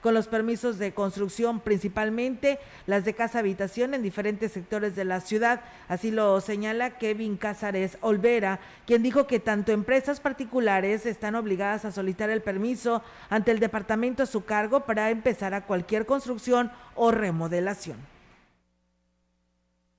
con los permisos de construcción, principalmente las de casa habitación en diferentes sectores de la ciudad. Así lo señala Kevin Cázares Olvera, quien dijo que tanto empresas particulares están obligadas a solicitar el permiso ante el departamento a su cargo para empezar a cualquier construcción o remodelación.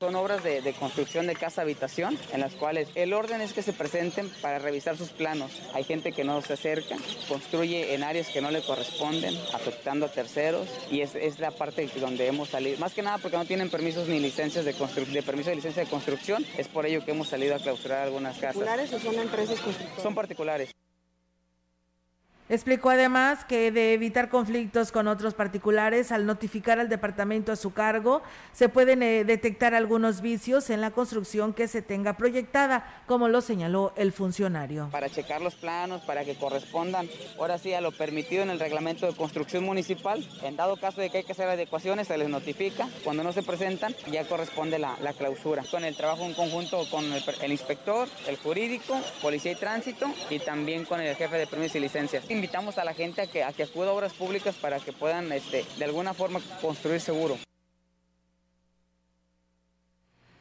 Son obras de, construcción de casa habitación en las cuales el orden es que se presenten para revisar sus planos. Hay gente que no se acerca, construye en áreas que no le corresponden, afectando a terceros y es, es la parte donde hemos salido. Más que nada porque no tienen permisos ni licencias de, de permiso de licencia de construcción, es por ello que hemos salido a clausurar algunas casas. ¿Particulares o son empresas constructoras? Son particulares. Explicó además que de evitar conflictos con otros particulares, al notificar al departamento a su cargo, se pueden eh, detectar algunos vicios en la construcción que se tenga proyectada, como lo señaló el funcionario. Para checar los planos, para que correspondan ahora sí a lo permitido en el reglamento de construcción municipal, en dado caso de que hay que hacer adecuaciones, se les notifica. Cuando no se presentan, ya corresponde la, clausura. Con el trabajo en conjunto con el, el inspector, el jurídico, policía y tránsito y también con el jefe de permisos y licencias invitamos a la gente a que, a acuda a obras públicas para que puedan este, de alguna forma construir seguro.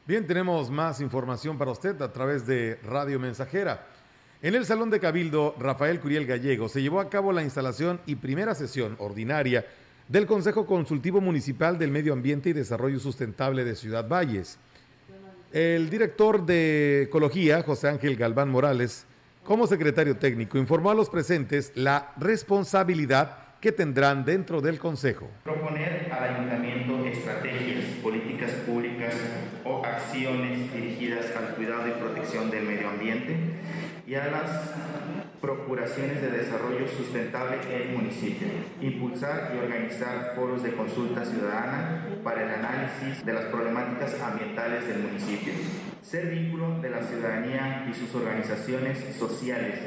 Bien, tenemos más información para usted a través de Radio Mensajera. En el Salón de Cabildo Rafael Curiel Gallego se llevó a cabo la instalación y primera sesión ordinaria del Consejo Consultivo Municipal del Medio Ambiente y Desarrollo Sustentable de Ciudad Valles. El director de Ecología, José Ángel Galván Morales, como secretario técnico, informó a los presentes la responsabilidad que tendrán dentro del Consejo. Proponer al ayuntamiento estrategias, políticas públicas o acciones dirigidas al cuidado y protección del medio ambiente y a las procuraciones de desarrollo sustentable en el municipio. Impulsar y organizar foros de consulta ciudadana para el análisis de las problemáticas ambientales del municipio. Ser vínculo de la ciudadanía y sus organizaciones sociales.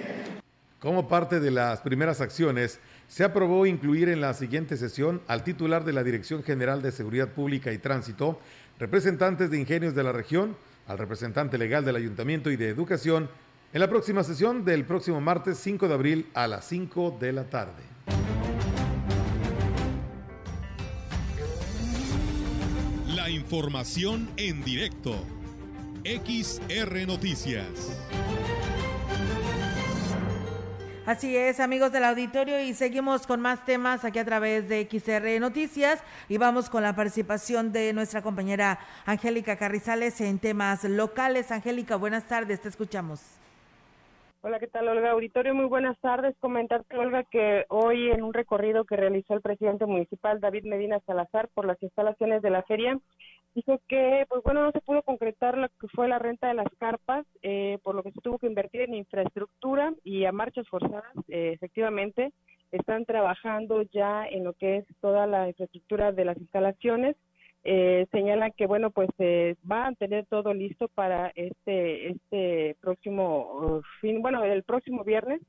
Como parte de las primeras acciones, se aprobó incluir en la siguiente sesión al titular de la Dirección General de Seguridad Pública y Tránsito, representantes de ingenios de la región, al representante legal del Ayuntamiento y de Educación, en la próxima sesión del próximo martes 5 de abril a las 5 de la tarde. La información en directo. XR Noticias. Así es, amigos del auditorio, y seguimos con más temas aquí a través de XR Noticias y vamos con la participación de nuestra compañera Angélica Carrizales en temas locales. Angélica, buenas tardes, te escuchamos. Hola, ¿qué tal, Olga? Auditorio, muy buenas tardes. Comentarte, Olga, que hoy en un recorrido que realizó el presidente municipal David Medina Salazar por las instalaciones de la feria, dijo que, pues bueno, no se pudo concretar lo que fue la renta de las carpas, eh, por lo que se tuvo que invertir en infraestructura y a marchas forzadas, eh, efectivamente, están trabajando ya en lo que es toda la infraestructura de las instalaciones. Eh, señalan que bueno pues eh, va a tener todo listo para este este próximo uh, fin bueno el próximo viernes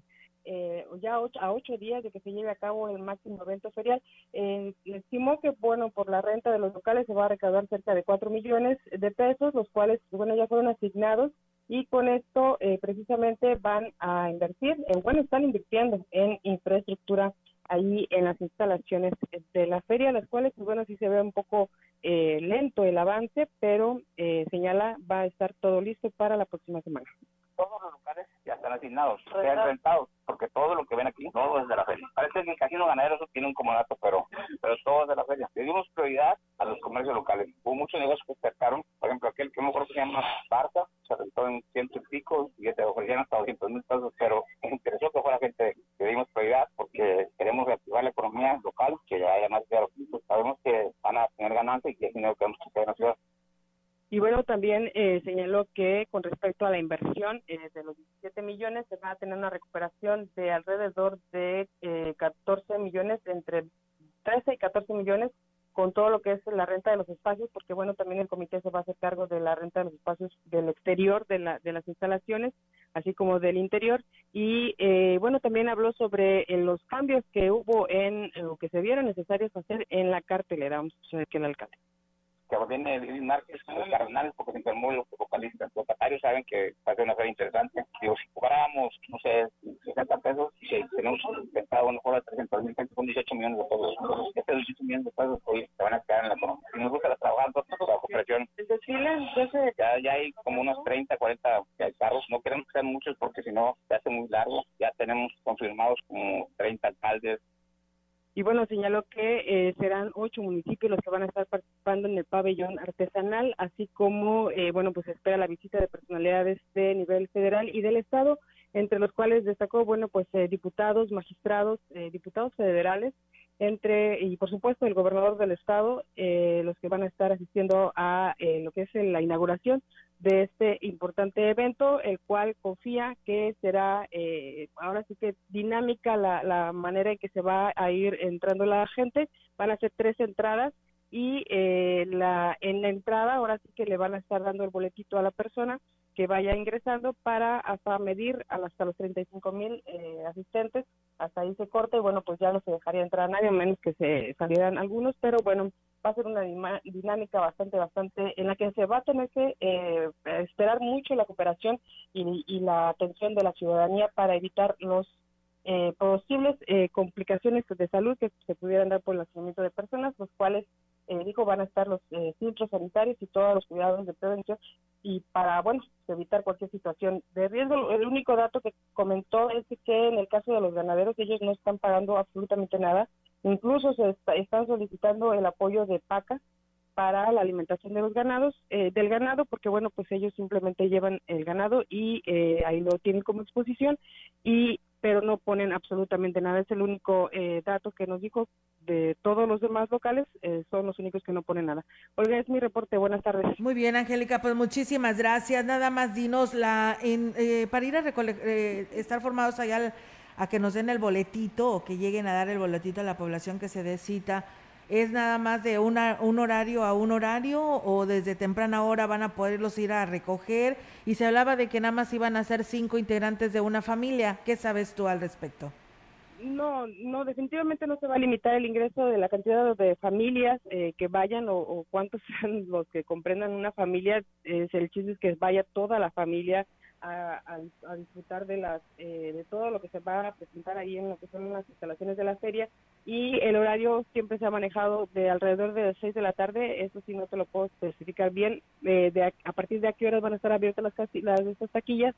eh, ya a ocho días de que se lleve a cabo el máximo evento ferial. Eh, estimó que, bueno, por la renta de los locales se va a recaudar cerca de cuatro millones de pesos, los cuales, bueno, ya fueron asignados y con esto eh, precisamente van a invertir, en, bueno, están invirtiendo en infraestructura ahí en las instalaciones de la feria, las cuales, pues, bueno, sí se ve un poco eh, lento el avance, pero eh, señala va a estar todo listo para la próxima semana todos los locales ya están asignados, sean rentados, porque todo lo que ven aquí, todo es de la feria. Parece que el casino ganadero eso tiene un comodato, pero, pero todo es de la feria. Le dimos prioridad a los comercios locales. Hubo muchos negocios que cercaron, por ejemplo, aquel que me acuerdo que se llama Barca, se rentó en ciento y pico y te ofrecían hasta 200 mil pesos, pero me interesó que fuera gente que dimos prioridad porque queremos reactivar la economía local, que ya haya más los Sabemos que van a tener ganancias y que es dinero que vamos a hacer en la ciudad. Y bueno, también eh, señaló que con respecto a la inversión eh, de los 17 millones, se va a tener una recuperación de alrededor de eh, 14 millones, entre 13 y 14 millones, con todo lo que es la renta de los espacios, porque bueno, también el comité se va a hacer cargo de la renta de los espacios del exterior de, la, de las instalaciones, así como del interior. Y eh, bueno, también habló sobre eh, los cambios que hubo en, o que se vieron necesarios hacer en la cartelera. Vamos a escuchar que el alcalde que viene David Márquez, los cardenales, porque se enfermó los vocalistas. Los locatarios saben que va a ser una feria interesante. Digo, si cobramos, no sé, 60 pesos, si tenemos pensado una mejor de 300 mil pesos, son 18 millones de pesos. Estos 18 millones de pesos hoy se van a quedar en la economía. Si nos gusta trabajar, la cooperación. Ya, ya hay como unos 30, 40 carros. No queremos que sean muchos porque si no se hace muy largo. Ya tenemos confirmados como 30 alcaldes, y bueno, señaló que eh, serán ocho municipios los que van a estar participando en el pabellón artesanal, así como, eh, bueno, pues espera la visita de personalidades de nivel federal y del Estado, entre los cuales destacó, bueno, pues eh, diputados, magistrados, diputados federales, entre, y por supuesto el gobernador del estado, los que van a estar asistiendo a lo que es la inauguración de este importante evento, el cual confía que será eh, ahora sí que dinámica la, la, manera en que se va a ir entrando la gente. Van a ser tres entradas y eh, la, en la entrada ahora sí que le van a estar dando el boletito a la persona que vaya ingresando para hasta medir hasta los 35 mil eh, asistentes, hasta ahí se corta y bueno, pues ya no se dejaría entrar a nadie, a menos que se salieran algunos, pero bueno, va a ser una dinámica bastante, bastante, en la que se va a tener que eh, esperar mucho la cooperación y, y, la atención de la ciudadanía para evitar los eh, posibles complicaciones de salud que se pudieran dar por el nacimiento de personas, los cuales eh, dijo van a estar los eh, filtros sanitarios y todos los cuidados de prevención y para, bueno, evitar cualquier situación de riesgo. El único dato que comentó es que en el caso de los ganaderos ellos no están pagando absolutamente nada, incluso se están solicitando el apoyo de PACA para la alimentación de los ganados, eh, del ganado, porque bueno, pues ellos simplemente llevan el ganado y eh, ahí lo tienen como exposición y pero no ponen absolutamente nada. Es el único eh, dato que nos dijo de todos los demás locales, eh, son los únicos que no ponen nada. Olga, es mi reporte. Buenas tardes. Muy bien, Angélica, pues muchísimas gracias. Nada más dinos la en, eh, para ir a estar formados allá a que nos den el boletito o que lleguen a dar el boletito a la población que se dé ¿Es nada más de una, un horario a un horario o desde temprana hora van a poderlos ir a recoger? Y se hablaba de que nada más iban a ser cinco integrantes de una familia. ¿Qué sabes tú al respecto? No, no, definitivamente no se va a limitar el ingreso de la cantidad de familias eh, que vayan o, cuántos sean los que comprendan una familia. Es el chiste es que vaya toda la familia a, disfrutar de las eh, de todo lo que se va a presentar ahí en lo que son las instalaciones de la feria y el horario siempre se ha manejado de alrededor de las 6 de la tarde, eso sí no te lo puedo especificar bien, eh, de a, partir de a qué horas van a estar abiertas las, las estas taquillas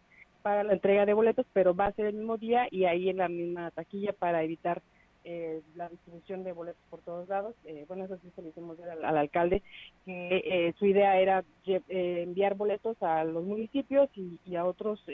para la entrega de boletos, pero va a ser el mismo día y ahí en la misma taquilla para evitar eh, la distribución de boletos por todos lados. Eh, bueno, eso sí se lo hicimos al, al alcalde, que eh, su idea era enviar boletos a los municipios y, a otros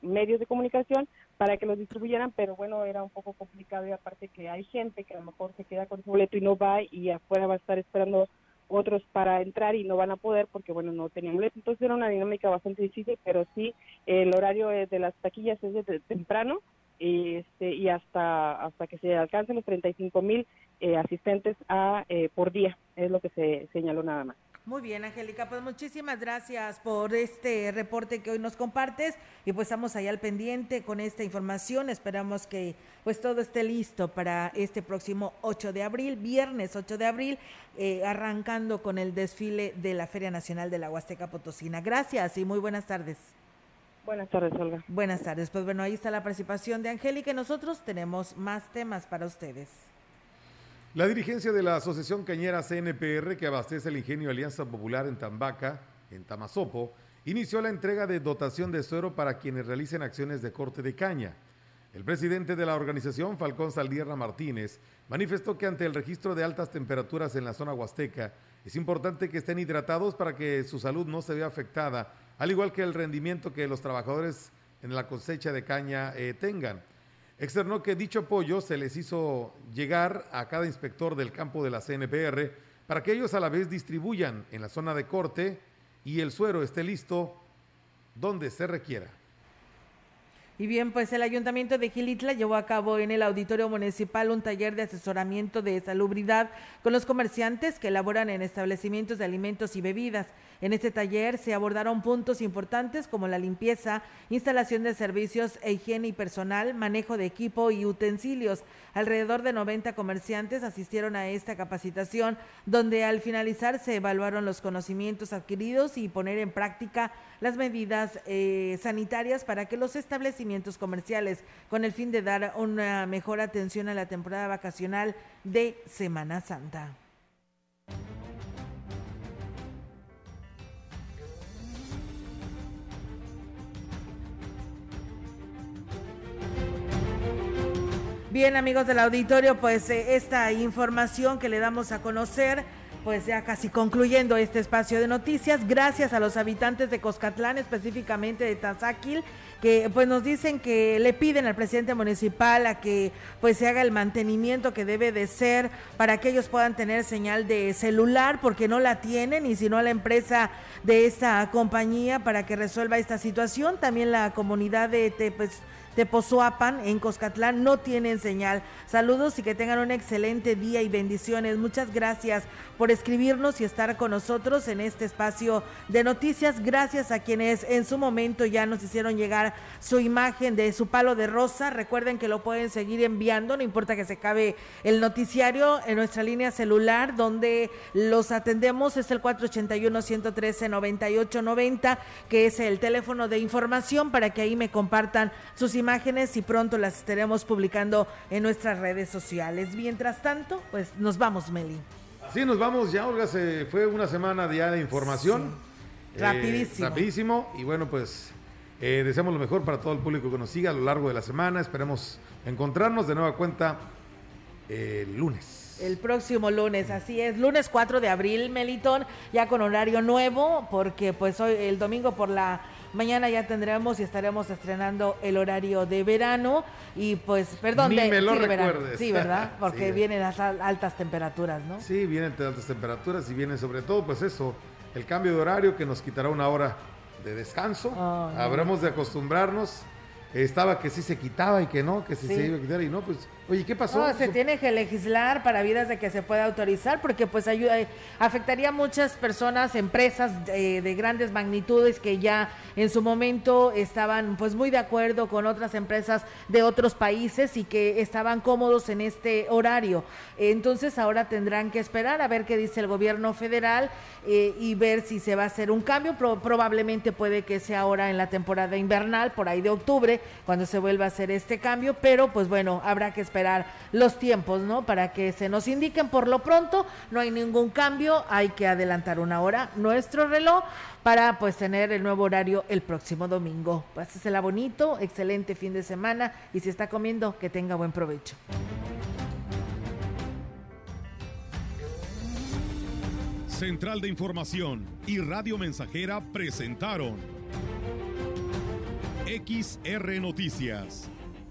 medios de comunicación para que los distribuyeran, pero bueno, era un poco complicado y aparte que hay gente que a lo mejor se queda con su boleto y no va y afuera va a estar esperando otros para entrar y no van a poder porque bueno no tenían boleto entonces era una dinámica bastante difícil pero sí el horario de las taquillas es de temprano y, este, y hasta, hasta que se alcancen los 35 mil eh, asistentes a, eh, por día, es lo que se señaló nada más. Muy bien, Angélica, pues muchísimas gracias por este reporte que hoy nos compartes y pues estamos ahí al pendiente con esta información. Esperamos que pues todo esté listo para este próximo 8 de abril, viernes 8 de abril, eh, arrancando con el desfile de la Feria Nacional de la Huasteca Potosina. Gracias y muy buenas tardes. Buenas tardes, Olga. Buenas tardes. Pues bueno, ahí está la participación de Angélica y nosotros tenemos más temas para ustedes. La dirigencia de la Asociación Cañera CNPR, que abastece el ingenio Alianza Popular en Tambaca, en Tamazopo, inició la entrega de dotación de suero para quienes realicen acciones de corte de caña. El presidente de la organización, Falcón Saldierra Martínez, manifestó que ante el registro de altas temperaturas en la zona huasteca, es importante que estén hidratados para que su salud no se vea afectada al igual que el rendimiento que los trabajadores en la cosecha de caña eh, tengan. Externó que dicho apoyo se les hizo llegar a cada inspector del campo de la CNPR para que ellos a la vez distribuyan en la zona de corte y el suero esté listo donde se requiera. Y bien, pues el Ayuntamiento de Gilitla llevó a cabo en el Auditorio Municipal un taller de asesoramiento de salubridad con los comerciantes que elaboran en establecimientos de alimentos y bebidas. En este taller se abordaron puntos importantes como la limpieza, instalación de servicios e higiene y personal, manejo de equipo y utensilios. Alrededor de 90 comerciantes asistieron a esta capacitación, donde al finalizar se evaluaron los conocimientos adquiridos y poner en práctica las medidas eh, sanitarias para que los establecimientos comerciales, con el fin de dar una mejor atención a la temporada vacacional de Semana Santa. Bien, amigos del auditorio, pues eh, esta información que le damos a conocer, pues ya casi concluyendo este espacio de noticias, gracias a los habitantes de Coscatlán, específicamente de Tazáquil, que pues nos dicen que le piden al presidente municipal a que pues se haga el mantenimiento que debe de ser para que ellos puedan tener señal de celular porque no la tienen y si no la empresa de esta compañía para que resuelva esta situación. También la comunidad de pues de Pozoapan, en Coscatlán, no tienen señal. Saludos y que tengan un excelente día y bendiciones. Muchas gracias por escribirnos y estar con nosotros en este espacio de noticias. Gracias a quienes en su momento ya nos hicieron llegar su imagen de su palo de rosa. Recuerden que lo pueden seguir enviando, no importa que se acabe el noticiario en nuestra línea celular, donde los atendemos es el 481-113-9890, que es el teléfono de información para que ahí me compartan sus imágenes y pronto las estaremos publicando en nuestras redes sociales. Mientras tanto, pues nos vamos, Meli. Sí, nos vamos ya, Olga. Se fue una semana ya de información. Eh, rapidísimo. rapidísimo. Y bueno, pues eh, deseamos lo mejor para todo el público que nos siga a lo largo de la semana. Esperemos encontrarnos de nueva cuenta el lunes. El próximo lunes, así es, lunes 4 de abril, Melitón, ya con horario nuevo, porque pues hoy el domingo por la mañana ya tendremos y estaremos estrenando el horario de verano y pues, perdón, de, me lo sí, recuerdes. Sí, ¿verdad? Porque vienen las altas temperaturas, ¿no? Sí, vienen altas temperaturas y vienen sobre todo, pues eso, el cambio de horario que nos quitará una hora de descanso. Habremos de acostumbrarnos. Estaba que sí se quitaba y que no, que sí, se iba a quitar y no, pues Oye, ¿qué pasó? No, se tiene que legislar para vidas de que se pueda autorizar, porque pues ayuda, eh, afectaría a muchas personas, empresas eh, de grandes magnitudes que ya en su momento estaban pues muy de acuerdo con otras empresas de otros países y que estaban cómodos en este horario. Entonces ahora tendrán que esperar a ver qué dice el gobierno federal eh, y ver si se va a hacer un cambio. probablemente puede que sea ahora en la temporada invernal, por ahí de octubre, cuando se vuelva a hacer este cambio, pero pues bueno, habrá que esperar los tiempos, ¿no? Para que se nos indiquen por lo pronto, no hay ningún cambio, hay que adelantar una hora nuestro reloj para pues tener el nuevo horario el próximo domingo. Pásesela bonito, excelente fin de semana y si está comiendo, que tenga buen provecho. Central de Información y Radio Mensajera presentaron XR Noticias.